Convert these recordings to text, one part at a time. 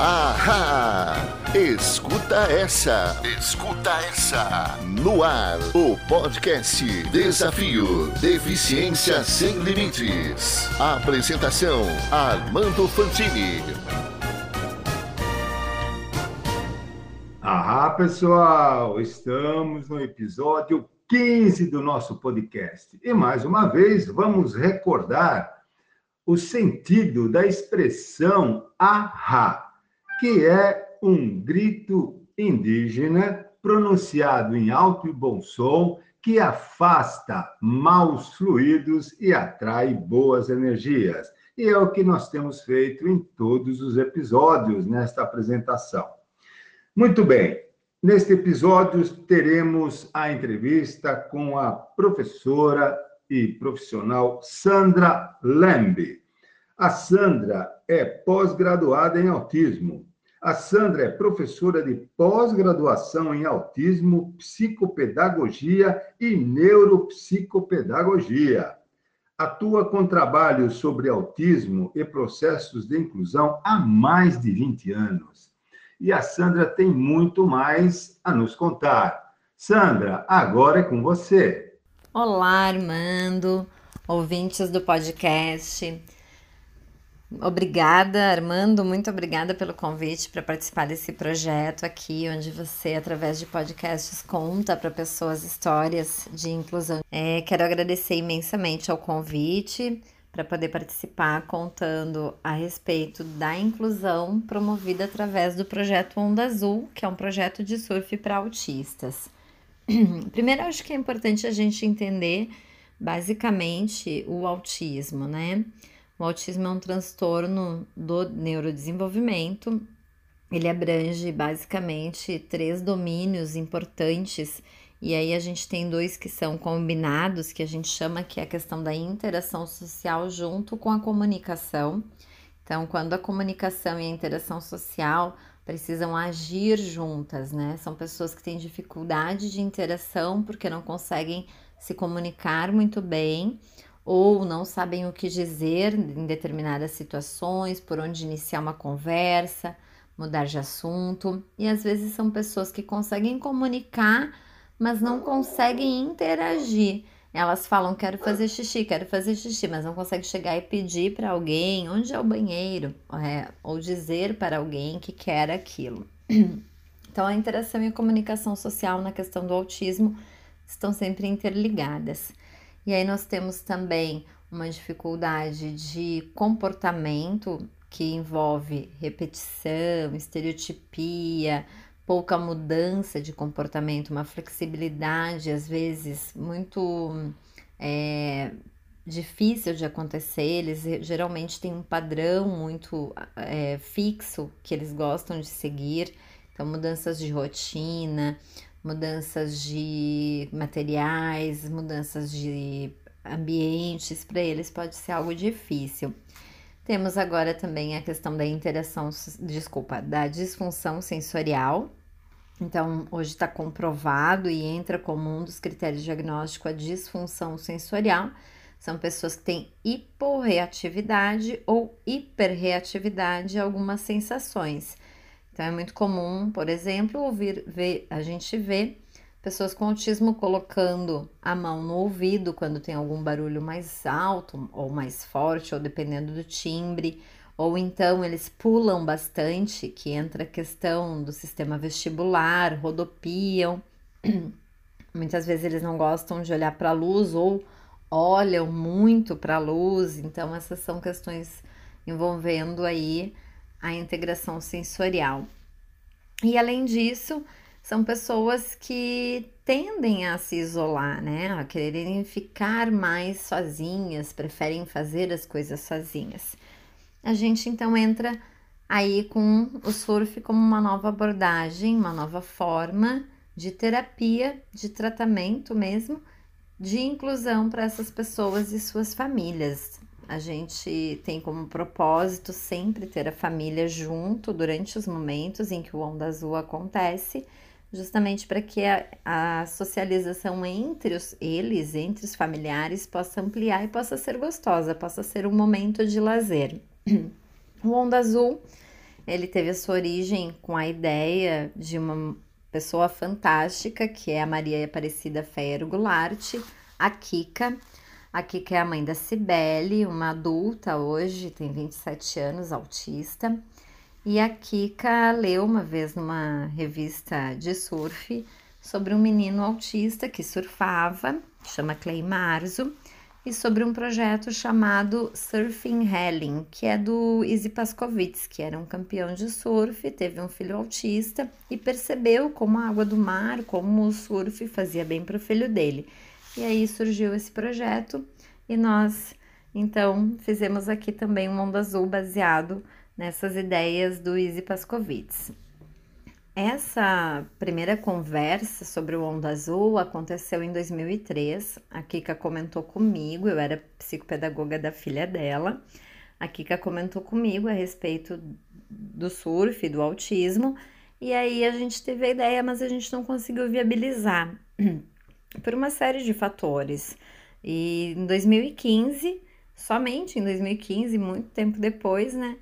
Ahá! Escuta essa! Escuta essa! No ar, o podcast Desafio Deficiência Sem Limites. Apresentação: Armando Fantini. Ahá, pessoal! Estamos no episódio 15 do nosso podcast. E mais uma vez, vamos recordar o sentido da expressão ahá que é um grito indígena pronunciado em alto e bom som que afasta maus fluidos e atrai boas energias. E é o que nós temos feito em todos os episódios nesta apresentação. Muito bem, neste episódio teremos a entrevista com a professora e profissional Sandra Lembe. A Sandra é pós-graduada em autismo, a Sandra é professora de pós-graduação em autismo, psicopedagogia e neuropsicopedagogia. Atua com trabalhos sobre autismo e processos de inclusão há mais de 20 anos. E a Sandra tem muito mais a nos contar. Sandra, agora é com você. Olá, Armando, ouvintes do podcast. Obrigada, Armando, muito obrigada pelo convite para participar desse projeto aqui, onde você, através de podcasts, conta para pessoas histórias de inclusão. É, quero agradecer imensamente ao convite para poder participar contando a respeito da inclusão promovida através do projeto Onda Azul, que é um projeto de surf para autistas. Primeiro, acho que é importante a gente entender basicamente o autismo, né? O autismo é um transtorno do neurodesenvolvimento. Ele abrange basicamente três domínios importantes, e aí a gente tem dois que são combinados, que a gente chama que é a questão da interação social junto com a comunicação. Então, quando a comunicação e a interação social precisam agir juntas, né? São pessoas que têm dificuldade de interação porque não conseguem se comunicar muito bem ou não sabem o que dizer em determinadas situações, por onde iniciar uma conversa, mudar de assunto. E às vezes são pessoas que conseguem comunicar, mas não conseguem interagir. Elas falam: quero fazer xixi, quero fazer xixi, mas não conseguem chegar e pedir para alguém onde é o banheiro, é, ou dizer para alguém que quer aquilo. Então, a interação e a comunicação social na questão do autismo estão sempre interligadas. E aí nós temos também uma dificuldade de comportamento que envolve repetição, estereotipia, pouca mudança de comportamento, uma flexibilidade às vezes muito é, difícil de acontecer. Eles geralmente têm um padrão muito é, fixo que eles gostam de seguir, então mudanças de rotina, mudanças de materiais, mudanças de ambientes, para eles pode ser algo difícil. Temos agora também a questão da interação, desculpa, da disfunção sensorial. Então, hoje está comprovado e entra como um dos critérios diagnósticos a disfunção sensorial. São pessoas que têm hiporreatividade ou hiperreatividade a algumas sensações. Então é muito comum, por exemplo, ouvir, ver, a gente vê pessoas com autismo colocando a mão no ouvido quando tem algum barulho mais alto ou mais forte, ou dependendo do timbre, ou então eles pulam bastante, que entra a questão do sistema vestibular, rodopiam. Muitas vezes eles não gostam de olhar para a luz ou olham muito para a luz, então essas são questões envolvendo aí a integração sensorial. E além disso, são pessoas que tendem a se isolar, né? A quererem ficar mais sozinhas, preferem fazer as coisas sozinhas. A gente então entra aí com o surf como uma nova abordagem, uma nova forma de terapia, de tratamento mesmo, de inclusão para essas pessoas e suas famílias. A gente tem como propósito sempre ter a família junto durante os momentos em que o Onda Azul acontece, justamente para que a, a socialização entre os, eles, entre os familiares, possa ampliar e possa ser gostosa, possa ser um momento de lazer. O Onda Azul ele teve a sua origem com a ideia de uma pessoa fantástica, que é a Maria Aparecida Ferro Goulart, a Kika. A Kika é a mãe da Cibele, uma adulta hoje, tem 27 anos, autista. E a Kika leu uma vez numa revista de surf sobre um menino autista que surfava, chama Clay Marzo, e sobre um projeto chamado Surfing Helen, que é do Izzy Pascovitz, que era um campeão de surf, teve um filho autista e percebeu como a água do mar, como o surf fazia bem para o filho dele. E aí surgiu esse projeto e nós então fizemos aqui também um Onda Azul baseado nessas ideias do Izzy Pascovitz. Essa primeira conversa sobre o Onda Azul aconteceu em 2003. A Kika comentou comigo, eu era psicopedagoga da filha dela. A Kika comentou comigo a respeito do surf, do autismo, e aí a gente teve a ideia, mas a gente não conseguiu viabilizar por uma série de fatores. E em 2015, somente em 2015, muito tempo depois, né?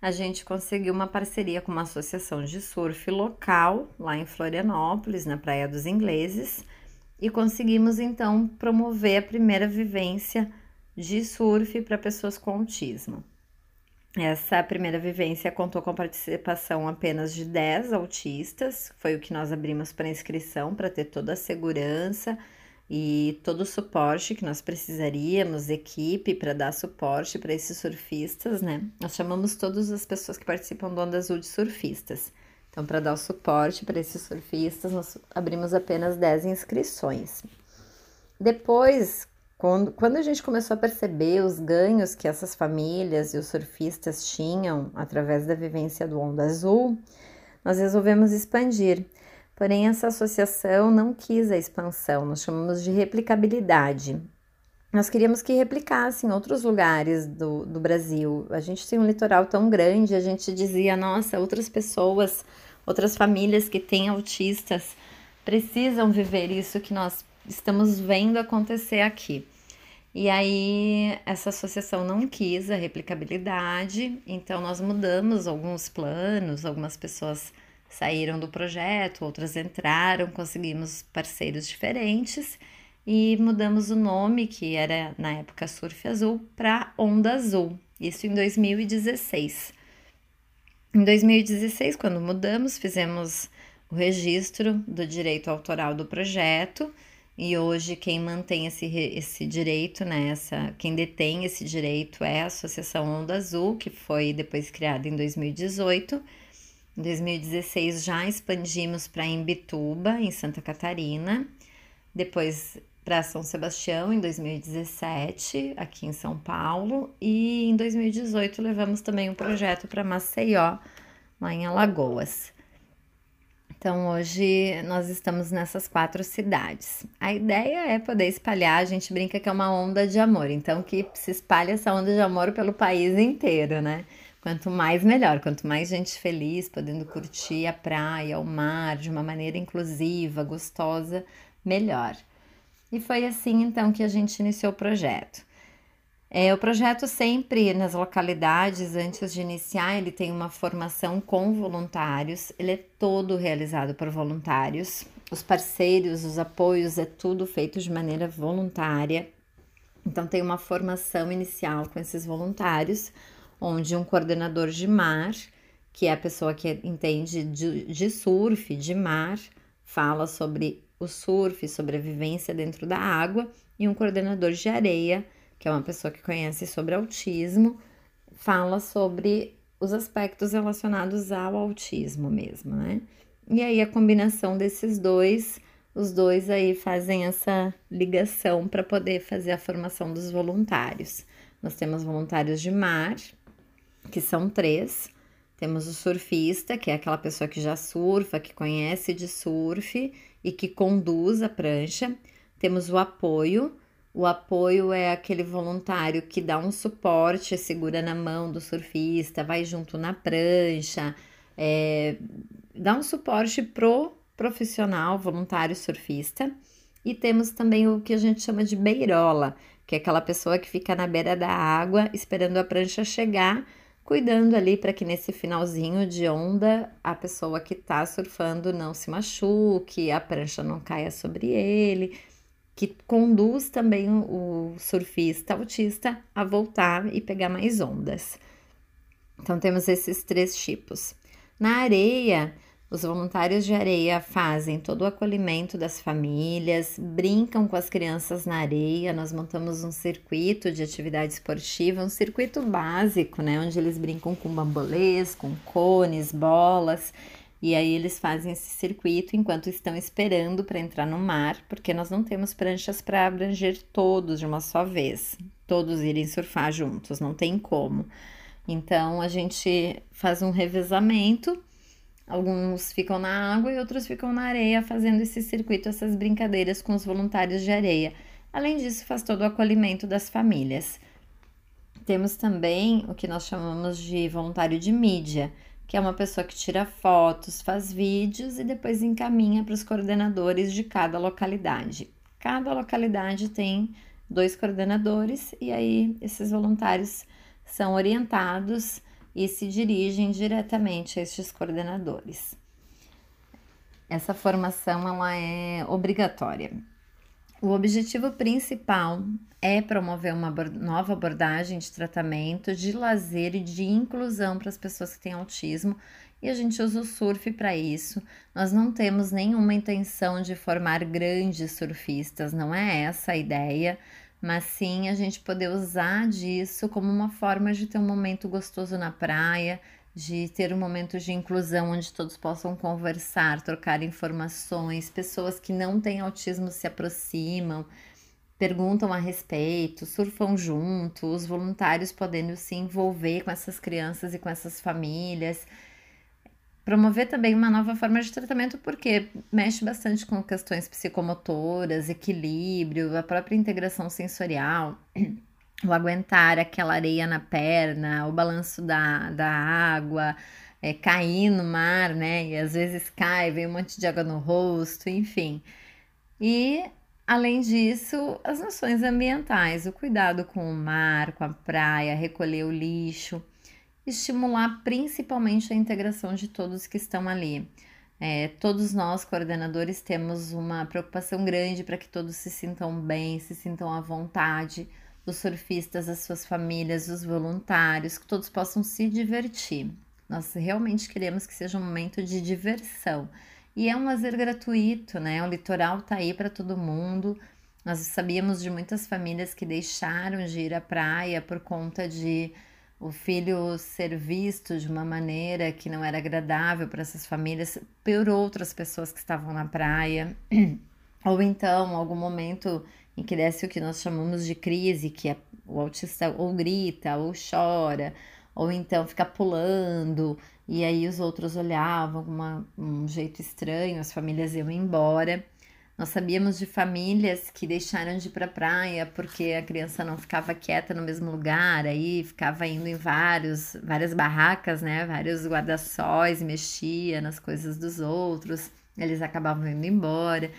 a gente conseguiu uma parceria com uma associação de surf local, lá em Florianópolis, na Praia dos Ingleses, e conseguimos então promover a primeira vivência de surf para pessoas com autismo. Essa primeira vivência contou com a participação apenas de 10 autistas, foi o que nós abrimos para inscrição para ter toda a segurança e todo o suporte que nós precisaríamos, equipe para dar suporte para esses surfistas, né? Nós chamamos todas as pessoas que participam do Onda Azul de surfistas. Então, para dar o suporte para esses surfistas, nós abrimos apenas 10 inscrições. Depois, quando, quando a gente começou a perceber os ganhos que essas famílias e os surfistas tinham através da vivência do Onda Azul, nós resolvemos expandir. Porém, essa associação não quis a expansão, nós chamamos de replicabilidade. Nós queríamos que replicasse em outros lugares do, do Brasil. A gente tem um litoral tão grande, a gente dizia, nossa, outras pessoas, outras famílias que têm autistas precisam viver isso que nós estamos vendo acontecer aqui. E aí, essa associação não quis a replicabilidade, então nós mudamos alguns planos, algumas pessoas saíram do projeto, outras entraram, conseguimos parceiros diferentes e mudamos o nome, que era na época Surf Azul, para Onda Azul. Isso em 2016. Em 2016, quando mudamos, fizemos o registro do direito autoral do projeto e hoje quem mantém esse, esse direito, né, essa, quem detém esse direito é a Associação Onda Azul, que foi depois criada em 2018 em 2016 já expandimos para Imbituba, em Santa Catarina, depois para São Sebastião em 2017, aqui em São Paulo, e em 2018 levamos também um projeto para Maceió, lá em Alagoas. Então hoje nós estamos nessas quatro cidades. A ideia é poder espalhar, a gente brinca que é uma onda de amor, então que se espalhe essa onda de amor pelo país inteiro, né? Quanto mais melhor, quanto mais gente feliz, podendo curtir a praia, o mar de uma maneira inclusiva, gostosa, melhor. E foi assim então que a gente iniciou o projeto. É, o projeto sempre nas localidades, antes de iniciar, ele tem uma formação com voluntários, ele é todo realizado por voluntários. Os parceiros, os apoios, é tudo feito de maneira voluntária. Então, tem uma formação inicial com esses voluntários onde um coordenador de mar, que é a pessoa que entende de, de surf, de mar, fala sobre o surf, sobre a vivência dentro da água, e um coordenador de areia, que é uma pessoa que conhece sobre autismo, fala sobre os aspectos relacionados ao autismo mesmo, né? E aí a combinação desses dois, os dois aí fazem essa ligação para poder fazer a formação dos voluntários. Nós temos voluntários de mar, que são três. Temos o surfista, que é aquela pessoa que já surfa, que conhece de surf e que conduz a prancha. Temos o apoio. O apoio é aquele voluntário que dá um suporte, segura na mão do surfista, vai junto na prancha, é, dá um suporte pro profissional, voluntário surfista. E temos também o que a gente chama de beirola, que é aquela pessoa que fica na beira da água esperando a prancha chegar cuidando ali para que nesse finalzinho de onda a pessoa que está surfando não se machuque, a prancha não caia sobre ele, que conduz também o surfista autista a voltar e pegar mais ondas. Então temos esses três tipos. Na areia, os voluntários de areia fazem todo o acolhimento das famílias, brincam com as crianças na areia. Nós montamos um circuito de atividade esportiva, um circuito básico, né? Onde eles brincam com bambolês, com cones, bolas. E aí eles fazem esse circuito enquanto estão esperando para entrar no mar, porque nós não temos pranchas para abranger todos de uma só vez, todos irem surfar juntos, não tem como. Então a gente faz um revezamento Alguns ficam na água e outros ficam na areia, fazendo esse circuito, essas brincadeiras com os voluntários de areia. Além disso, faz todo o acolhimento das famílias. Temos também o que nós chamamos de voluntário de mídia, que é uma pessoa que tira fotos, faz vídeos e depois encaminha para os coordenadores de cada localidade. Cada localidade tem dois coordenadores e aí esses voluntários são orientados e se dirigem diretamente a estes coordenadores. Essa formação ela é obrigatória. O objetivo principal é promover uma nova abordagem de tratamento, de lazer e de inclusão para as pessoas que têm autismo, e a gente usa o surf para isso. Nós não temos nenhuma intenção de formar grandes surfistas, não é essa a ideia mas sim a gente poder usar disso como uma forma de ter um momento gostoso na praia, de ter um momento de inclusão onde todos possam conversar, trocar informações, pessoas que não têm autismo se aproximam, perguntam a respeito, surfam junto, os voluntários podendo se envolver com essas crianças e com essas famílias. Promover também uma nova forma de tratamento, porque mexe bastante com questões psicomotoras, equilíbrio, a própria integração sensorial, o aguentar aquela areia na perna, o balanço da, da água, é, cair no mar, né? E às vezes cai, vem um monte de água no rosto, enfim. E Além disso, as noções ambientais, o cuidado com o mar, com a praia, recolher o lixo estimular principalmente a integração de todos que estão ali. É, todos nós, coordenadores, temos uma preocupação grande para que todos se sintam bem, se sintam à vontade, os surfistas, as suas famílias, os voluntários, que todos possam se divertir. Nós realmente queremos que seja um momento de diversão. E é um lazer gratuito, né? O litoral tá aí para todo mundo. Nós sabíamos de muitas famílias que deixaram de ir à praia por conta de o filho ser visto de uma maneira que não era agradável para essas famílias por outras pessoas que estavam na praia, ou então algum momento em que desse o que nós chamamos de crise, que é o autista ou grita ou chora, ou então fica pulando, e aí os outros olhavam uma, um jeito estranho, as famílias iam embora. Nós sabíamos de famílias que deixaram de ir para a praia porque a criança não ficava quieta no mesmo lugar, aí ficava indo em vários, várias barracas, né, vários guarda-sóis, mexia nas coisas dos outros, eles acabavam indo embora.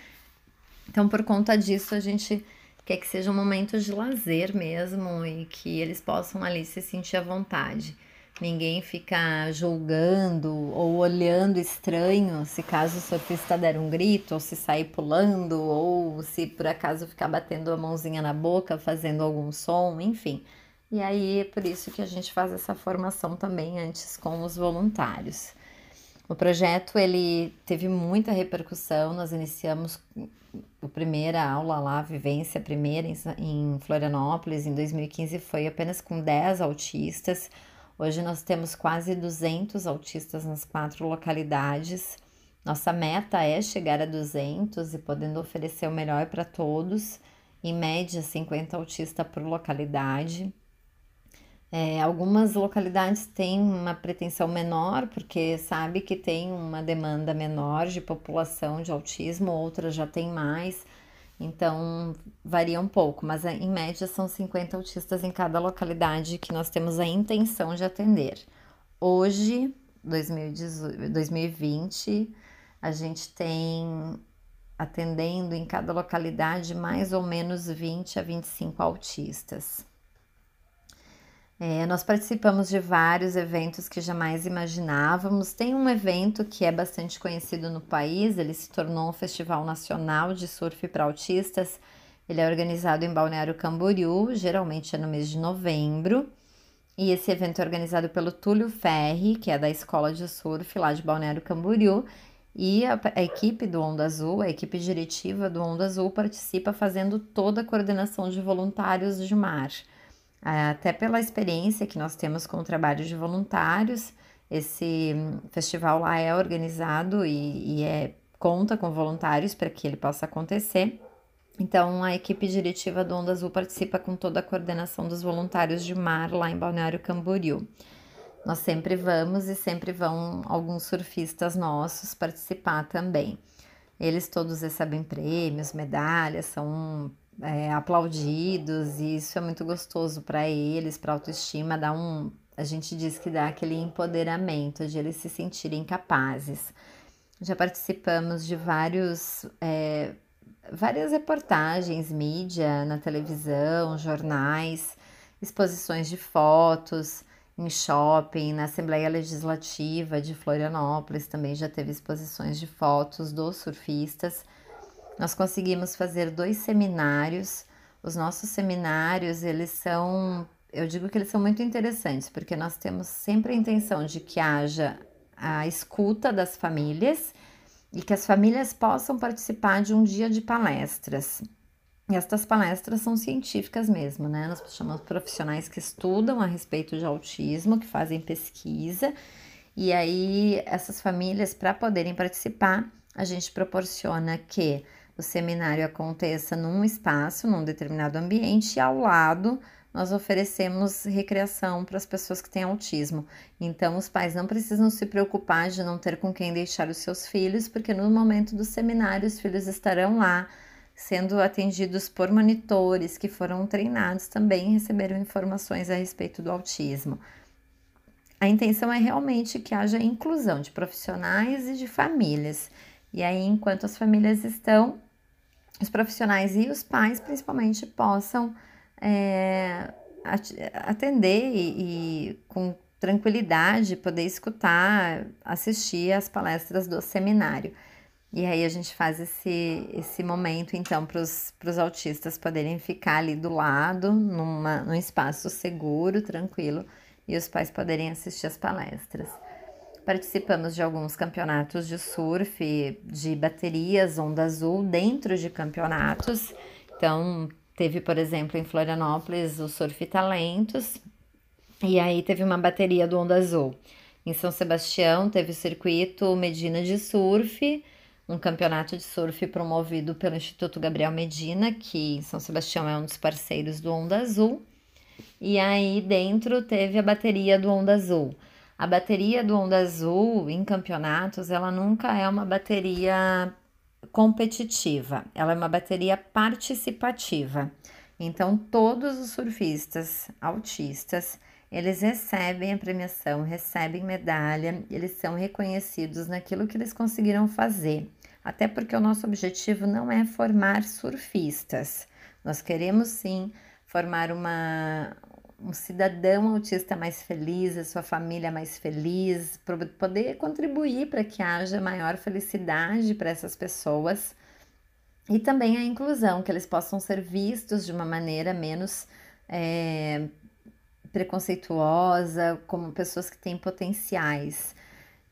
Então, por conta disso, a gente quer que seja um momento de lazer mesmo e que eles possam ali se sentir à vontade. Ninguém fica julgando ou olhando estranho se caso o surfista der um grito, ou se sair pulando, ou se por acaso ficar batendo a mãozinha na boca, fazendo algum som, enfim. E aí é por isso que a gente faz essa formação também antes com os voluntários. O projeto ele teve muita repercussão. Nós iniciamos a primeira aula lá, a vivência primeira em Florianópolis em 2015 foi apenas com 10 autistas. Hoje nós temos quase 200 autistas nas quatro localidades. Nossa meta é chegar a 200 e podendo oferecer o melhor para todos, em média 50 autistas por localidade. É, algumas localidades têm uma pretensão menor, porque sabe que tem uma demanda menor de população de autismo, outras já tem mais. Então, varia um pouco, mas eh, em média são 50 autistas em cada localidade que nós temos a intenção de atender. Hoje, 2020, a gente tem atendendo em cada localidade mais ou menos 20 a 25 autistas. É, nós participamos de vários eventos que jamais imaginávamos. Tem um evento que é bastante conhecido no país, ele se tornou um festival nacional de surf para autistas. Ele é organizado em Balneário Camboriú, geralmente é no mês de novembro. E esse evento é organizado pelo Túlio Ferri, que é da Escola de Surf lá de Balneário Camboriú. E a, a, equipe do Onda Azul, a equipe diretiva do Onda Azul, participa fazendo toda a coordenação de voluntários de mar. Até pela experiência que nós temos com o trabalho de voluntários, esse festival lá é organizado e, e é, conta com voluntários para que ele possa acontecer. Então, a equipe diretiva do Onda Azul participa com toda a coordenação dos voluntários de mar lá em Balneário Camboriú. Nós sempre vamos e sempre vão alguns surfistas nossos participar também. Eles todos recebem prêmios, medalhas, são é, aplaudidos e isso é muito gostoso para eles, para autoestima, dá um, a gente diz que dá aquele empoderamento de eles se sentirem capazes. Já participamos de vários, é, várias reportagens, mídia na televisão, jornais, exposições de fotos em shopping, na Assembleia Legislativa de Florianópolis também já teve exposições de fotos dos surfistas. Nós conseguimos fazer dois seminários. Os nossos seminários, eles são, eu digo que eles são muito interessantes, porque nós temos sempre a intenção de que haja a escuta das famílias e que as famílias possam participar de um dia de palestras. E estas palestras são científicas mesmo, né? Nós chamamos profissionais que estudam a respeito de autismo, que fazem pesquisa, e aí essas famílias, para poderem participar, a gente proporciona que o seminário aconteça num espaço, num determinado ambiente, e ao lado nós oferecemos recreação para as pessoas que têm autismo. Então, os pais não precisam se preocupar de não ter com quem deixar os seus filhos, porque no momento do seminário os filhos estarão lá sendo atendidos por monitores que foram treinados também e receberam informações a respeito do autismo. A intenção é realmente que haja inclusão de profissionais e de famílias. E aí, enquanto as famílias estão os profissionais e os pais, principalmente, possam é, atender e, e, com tranquilidade poder escutar, assistir às palestras do seminário. E aí a gente faz esse, esse momento, então, para os autistas poderem ficar ali do lado, numa, num espaço seguro, tranquilo, e os pais poderem assistir as palestras. Participamos de alguns campeonatos de surf, de baterias onda azul dentro de campeonatos. Então, teve, por exemplo, em Florianópolis o Surf Talentos, e aí teve uma bateria do onda azul. Em São Sebastião teve o circuito Medina de Surf, um campeonato de surf promovido pelo Instituto Gabriel Medina, que em São Sebastião é um dos parceiros do Onda Azul. E aí dentro teve a bateria do Onda Azul. A bateria do Onda Azul em campeonatos, ela nunca é uma bateria competitiva, ela é uma bateria participativa. Então, todos os surfistas autistas, eles recebem a premiação, recebem medalha, eles são reconhecidos naquilo que eles conseguiram fazer. Até porque o nosso objetivo não é formar surfistas. Nós queremos sim formar uma, um cidadão autista mais feliz, a sua família mais feliz, poder contribuir para que haja maior felicidade para essas pessoas e também a inclusão, que eles possam ser vistos de uma maneira menos é, preconceituosa, como pessoas que têm potenciais.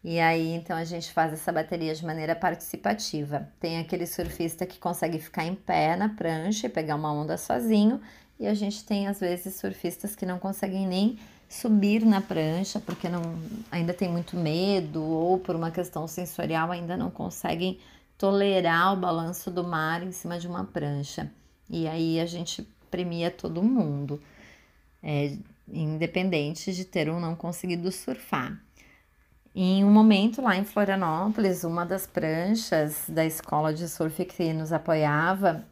E aí, então, a gente faz essa bateria de maneira participativa. Tem aquele surfista que consegue ficar em pé na prancha e pegar uma onda sozinho, e a gente tem às vezes surfistas que não conseguem nem subir na prancha porque não, ainda tem muito medo ou por uma questão sensorial ainda não conseguem tolerar o balanço do mar em cima de uma prancha. E aí a gente premia todo mundo, é, independente de ter ou não conseguido surfar. Em um momento lá em Florianópolis, uma das pranchas da escola de surf que nos apoiava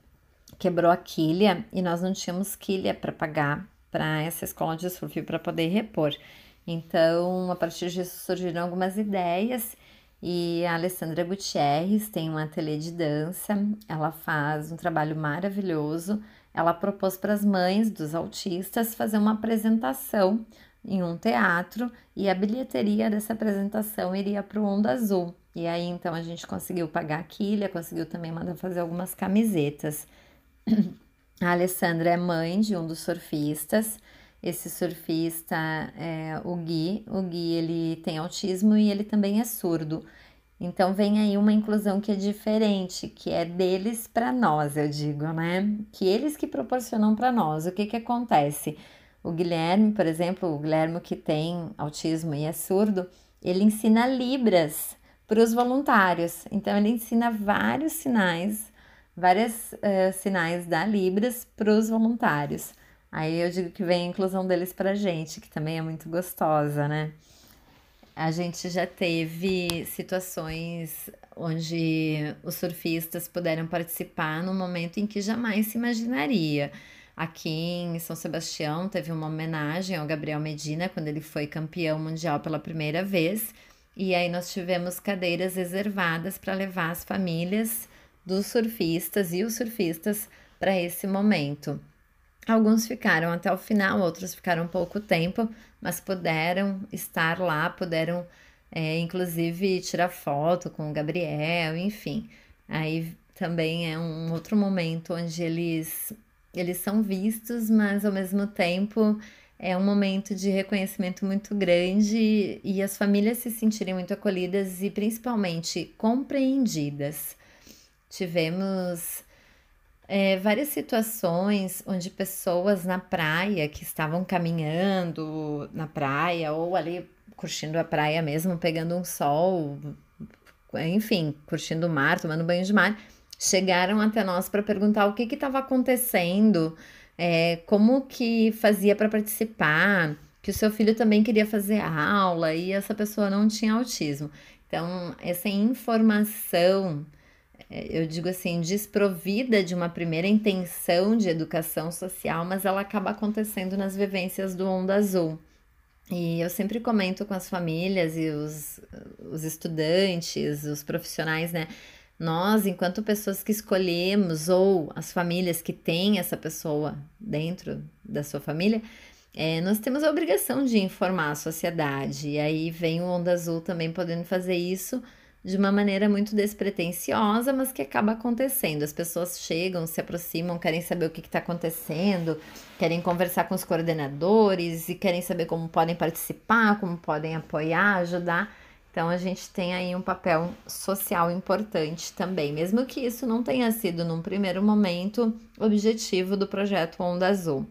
quebrou a quilha e nós não tínhamos quilha para pagar para essa escola de surf para poder repor. Então, a partir disso surgiram algumas ideias e a Alessandra Gutierrez tem um ateliê de dança, ela faz um trabalho maravilhoso, ela propôs para as mães dos autistas fazer uma apresentação em um teatro e a bilheteria dessa apresentação iria para o Onda Azul. E aí então a gente conseguiu pagar a quilha, conseguiu também mandar fazer algumas camisetas. A Alessandra é mãe de um dos surfistas. Esse surfista é o Gui. O Gui ele tem autismo e ele também é surdo. Então vem aí uma inclusão que é diferente, que é deles para nós, eu digo, né? Que eles que proporcionam para nós. O que que acontece? O Guilherme, por exemplo, o Guilherme que tem autismo e é surdo, ele ensina libras para os voluntários. Então ele ensina vários sinais, vários uh, sinais da libras para os voluntários. Aí eu digo que vem a inclusão deles para a gente, que também é muito gostosa, né? A gente já teve situações onde os surfistas puderam participar num momento em que jamais se imaginaria. Aqui em São Sebastião teve uma homenagem ao Gabriel Medina quando ele foi campeão mundial pela primeira vez. E aí nós tivemos cadeiras reservadas para levar as famílias dos surfistas e os surfistas para esse momento. Alguns ficaram até o final, outros ficaram pouco tempo, mas puderam estar lá, puderam é, inclusive tirar foto com o Gabriel, enfim. Aí também é um outro momento onde eles, eles são vistos, mas ao mesmo tempo é um momento de reconhecimento muito grande e as famílias se sentirem muito acolhidas e principalmente compreendidas. Tivemos é, várias situações onde pessoas na praia que estavam caminhando na praia ou ali curtindo a praia mesmo, pegando um sol, enfim, curtindo o mar, tomando banho de mar, chegaram até nós para perguntar o que estava acontecendo, é, como que fazia para participar, que o seu filho também queria fazer aula e essa pessoa não tinha autismo. Então, essa informação é, eu digo assim, desprovida de uma primeira intenção de educação social, mas ela acaba acontecendo nas vivências do Onda Azul. E eu sempre comento com as famílias e os, os estudantes, os profissionais, né? Nós, enquanto pessoas que escolhemos, ou as famílias que têm essa pessoa dentro da sua família, é, nós temos a obrigação de informar a sociedade. E aí vem o Onda Azul também podendo fazer isso de uma maneira muito despretensiosa, mas que acaba acontecendo. As pessoas chegam, se aproximam, querem saber o que está acontecendo, querem conversar com os coordenadores e querem saber como podem participar, como podem apoiar, ajudar. Então a gente tem aí um papel social importante também, mesmo que isso não tenha sido num primeiro momento objetivo do projeto Onda Azul.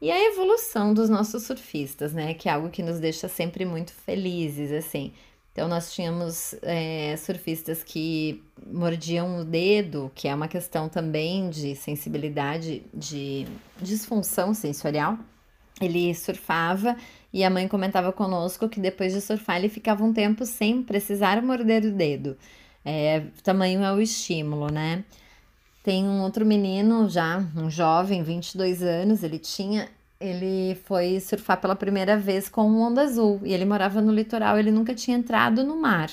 E a evolução dos nossos surfistas, né, que é algo que nos deixa sempre muito felizes, assim. Então, nós tínhamos é, surfistas que mordiam o dedo, que é uma questão também de sensibilidade, de disfunção sensorial. Ele surfava e a mãe comentava conosco que depois de surfar ele ficava um tempo sem precisar morder o dedo. É, tamanho é o estímulo, né? Tem um outro menino já, um jovem, 22 anos, ele tinha ele foi surfar pela primeira vez com um onda azul e ele morava no litoral, ele nunca tinha entrado no mar.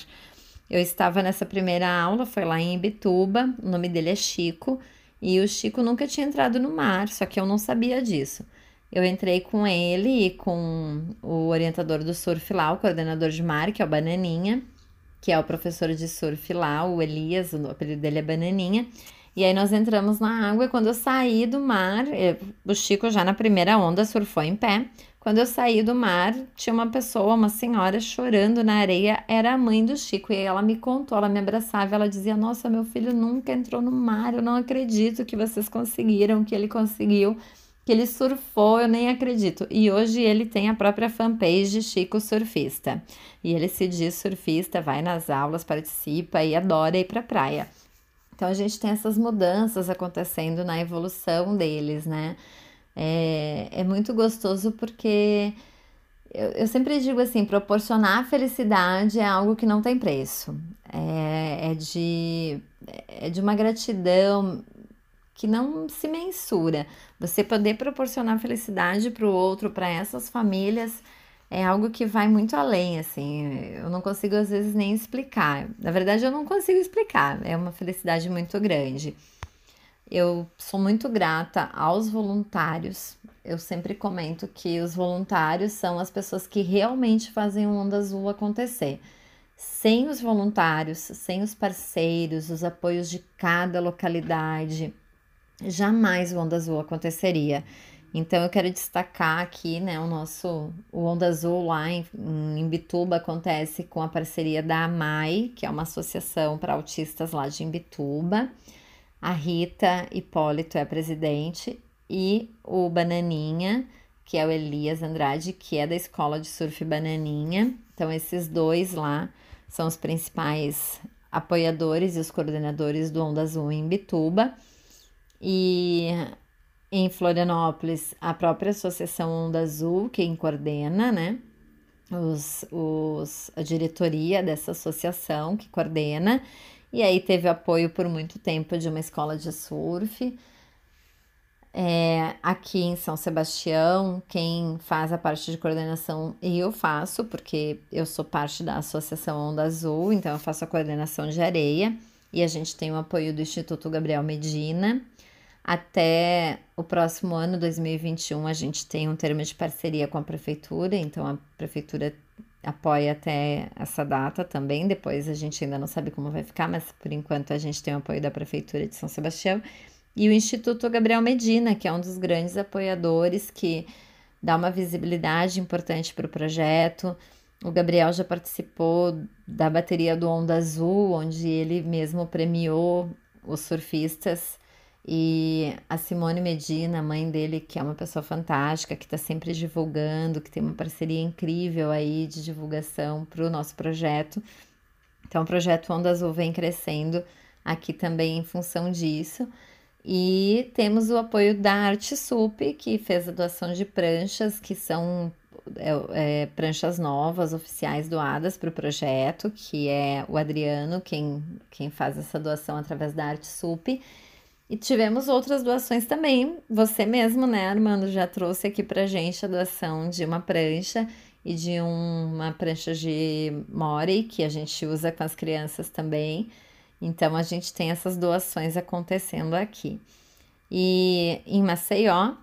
Eu estava nessa primeira aula, foi lá em Ibituba, o nome dele é Chico, e o Chico nunca tinha entrado no mar, só que eu não sabia disso. Eu entrei com ele e com o orientador do surf lá, o coordenador de mar, que é o Bananinha, que é o professor de surf lá, o Elias, o apelido dele é Bananinha. E aí nós entramos na água e quando eu saí do mar, eu, o Chico já na primeira onda surfou em pé. Quando eu saí do mar, tinha uma pessoa, uma senhora chorando na areia, era a mãe do Chico. E ela me contou, ela me abraçava, ela dizia: Nossa, meu filho nunca entrou no mar, eu não acredito que vocês conseguiram, que ele conseguiu, que ele surfou, eu nem acredito. E hoje ele tem a própria fanpage Chico Surfista. E ele se diz surfista, vai nas aulas, participa e adora ir pra praia. Então a gente tem essas mudanças acontecendo na evolução deles, né? É, é muito gostoso porque eu, eu, sempre digo assim: proporcionar felicidade é algo que não tem preço, é, é, de, é de uma gratidão que não se mensura. Você poder proporcionar felicidade para o outro, para essas famílias é algo que vai muito além, assim. Eu não consigo às vezes nem explicar. Na verdade, eu não consigo explicar. É uma felicidade muito grande. Eu sou muito grata aos voluntários. Eu sempre comento que os voluntários são as pessoas que realmente fazem o Onda Azul acontecer. Sem os voluntários, sem os parceiros, os apoios de cada localidade, jamais o Onda Azul aconteceria. Então eu quero destacar aqui, né, o nosso o Onda Azul lá em, em acontece com a parceria da AMAI, que é uma associação para autistas lá de Imbituba. A Rita Hipólito é a presidente e o Bananinha, que é o Elias Andrade, que é da escola de surf Bananinha. Então esses dois lá são os principais apoiadores e os coordenadores do Onda Azul em Imbituba. E em Florianópolis, a própria Associação Onda Azul, quem coordena, né? Os, os, a diretoria dessa associação que coordena, e aí teve apoio por muito tempo de uma escola de surf. É, aqui em São Sebastião, quem faz a parte de coordenação eu faço, porque eu sou parte da Associação Onda Azul, então eu faço a coordenação de areia, e a gente tem o apoio do Instituto Gabriel Medina até o próximo ano, 2021, a gente tem um termo de parceria com a prefeitura, então a prefeitura apoia até essa data também. Depois a gente ainda não sabe como vai ficar, mas por enquanto a gente tem o apoio da prefeitura de São Sebastião e o Instituto Gabriel Medina, que é um dos grandes apoiadores que dá uma visibilidade importante para o projeto. O Gabriel já participou da bateria do Onda Azul, onde ele mesmo premiou os surfistas e a Simone Medina, mãe dele, que é uma pessoa fantástica, que está sempre divulgando, que tem uma parceria incrível aí de divulgação para o nosso projeto. Então, o projeto Onda Azul vem crescendo aqui também em função disso. E temos o apoio da Arte Sup, que fez a doação de pranchas, que são é, é, pranchas novas, oficiais doadas para o projeto, que é o Adriano quem, quem faz essa doação através da Arte Sup. E tivemos outras doações também. Você mesmo, né, Armando, já trouxe aqui pra gente a doação de uma prancha e de um, uma prancha de Mori, que a gente usa com as crianças também. Então, a gente tem essas doações acontecendo aqui. E em Maceió,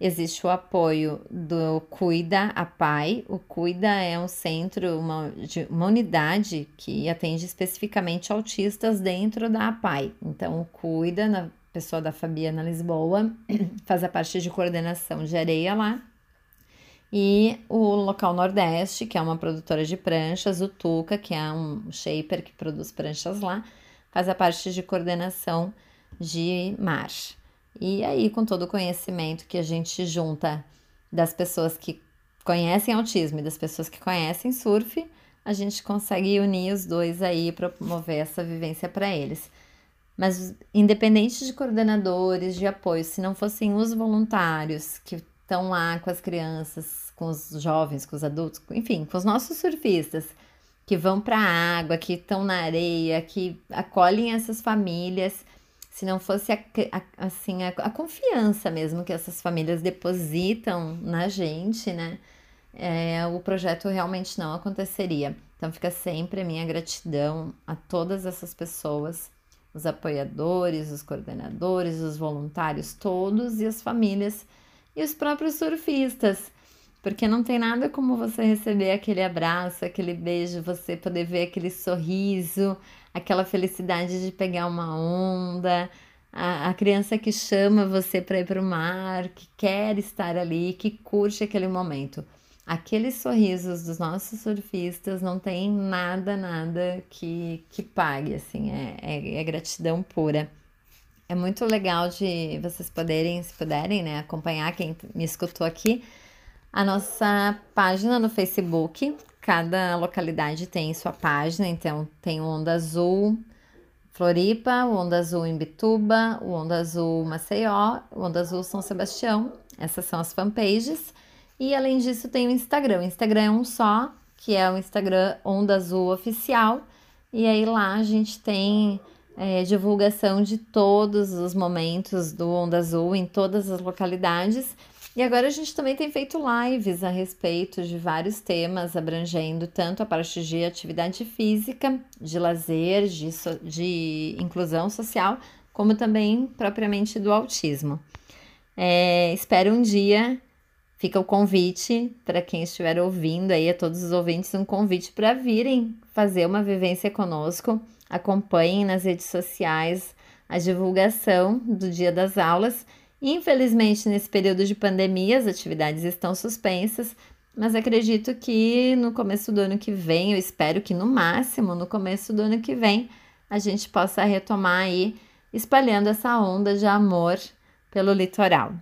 existe o apoio do Cuida a Pai. O Cuida é um centro, uma, uma unidade que atende especificamente autistas dentro da APAI. Então, o Cuida, na pessoa da Fabiana Lisboa, faz a parte de coordenação de areia lá. E o Local Nordeste, que é uma produtora de pranchas, o Tuca, que é um shaper que produz pranchas lá, faz a parte de coordenação de mar. E aí, com todo o conhecimento que a gente junta das pessoas que conhecem autismo e das pessoas que conhecem surf, a gente consegue unir os dois aí para promover essa vivência para eles. Mas independente de coordenadores de apoio, se não fossem os voluntários que estão lá com as crianças, com os jovens, com os adultos, enfim, com os nossos surfistas que vão para a água, que estão na areia, que acolhem essas famílias, se não fosse a, a, assim a, a, confiança mesmo que essas famílias depositam na gente, né? É, o projeto realmente não aconteceria. Então fica sempre a minha gratidão a todas essas pessoas os apoiadores, os coordenadores, os voluntários todos e as famílias e os próprios surfistas. Porque não tem nada como você receber aquele abraço, aquele beijo, você poder ver aquele sorriso, aquela felicidade de pegar uma onda, a, a criança que chama você para ir para o mar, que quer estar ali, que curte aquele momento aqueles sorrisos dos nossos surfistas não tem nada, nada que, que pague, assim, é, é, é, gratidão pura. É muito legal de vocês poderem, se puderem, né, acompanhar quem me escutou aqui, a nossa página no Facebook. Cada localidade tem sua página, então tem o Onda Azul Floripa, o Onda Azul Imbituba, o Onda Azul Maceió, o Onda Azul São Sebastião. Essas são as fanpages. E além disso, tem o Instagram. O Instagram é um só, que é o Instagram Onda Azul Oficial. E aí lá a gente tem é, divulgação de todos os momentos do Onda Azul em todas as localidades. E agora a gente também tem feito lives a respeito de vários temas, abrangendo tanto a parte de atividade física, de lazer, de, so de inclusão social, como também propriamente do autismo. É, espero um dia, fica o convite para quem estiver ouvindo aí, a todos os ouvintes, um convite para virem fazer uma vivência conosco. Acompanhem nas redes sociais a divulgação do dia das aulas. Infelizmente, nesse período de pandemia, as atividades estão suspensas, mas acredito que no começo do ano que vem, eu espero que no máximo no começo do ano que vem, a gente possa retomar aí, espalhando essa onda de amor pelo litoral.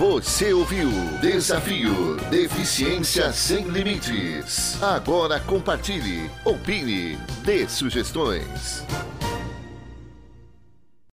Você ouviu Desafio Deficiência Sem Limites. Agora compartilhe, opine, dê sugestões.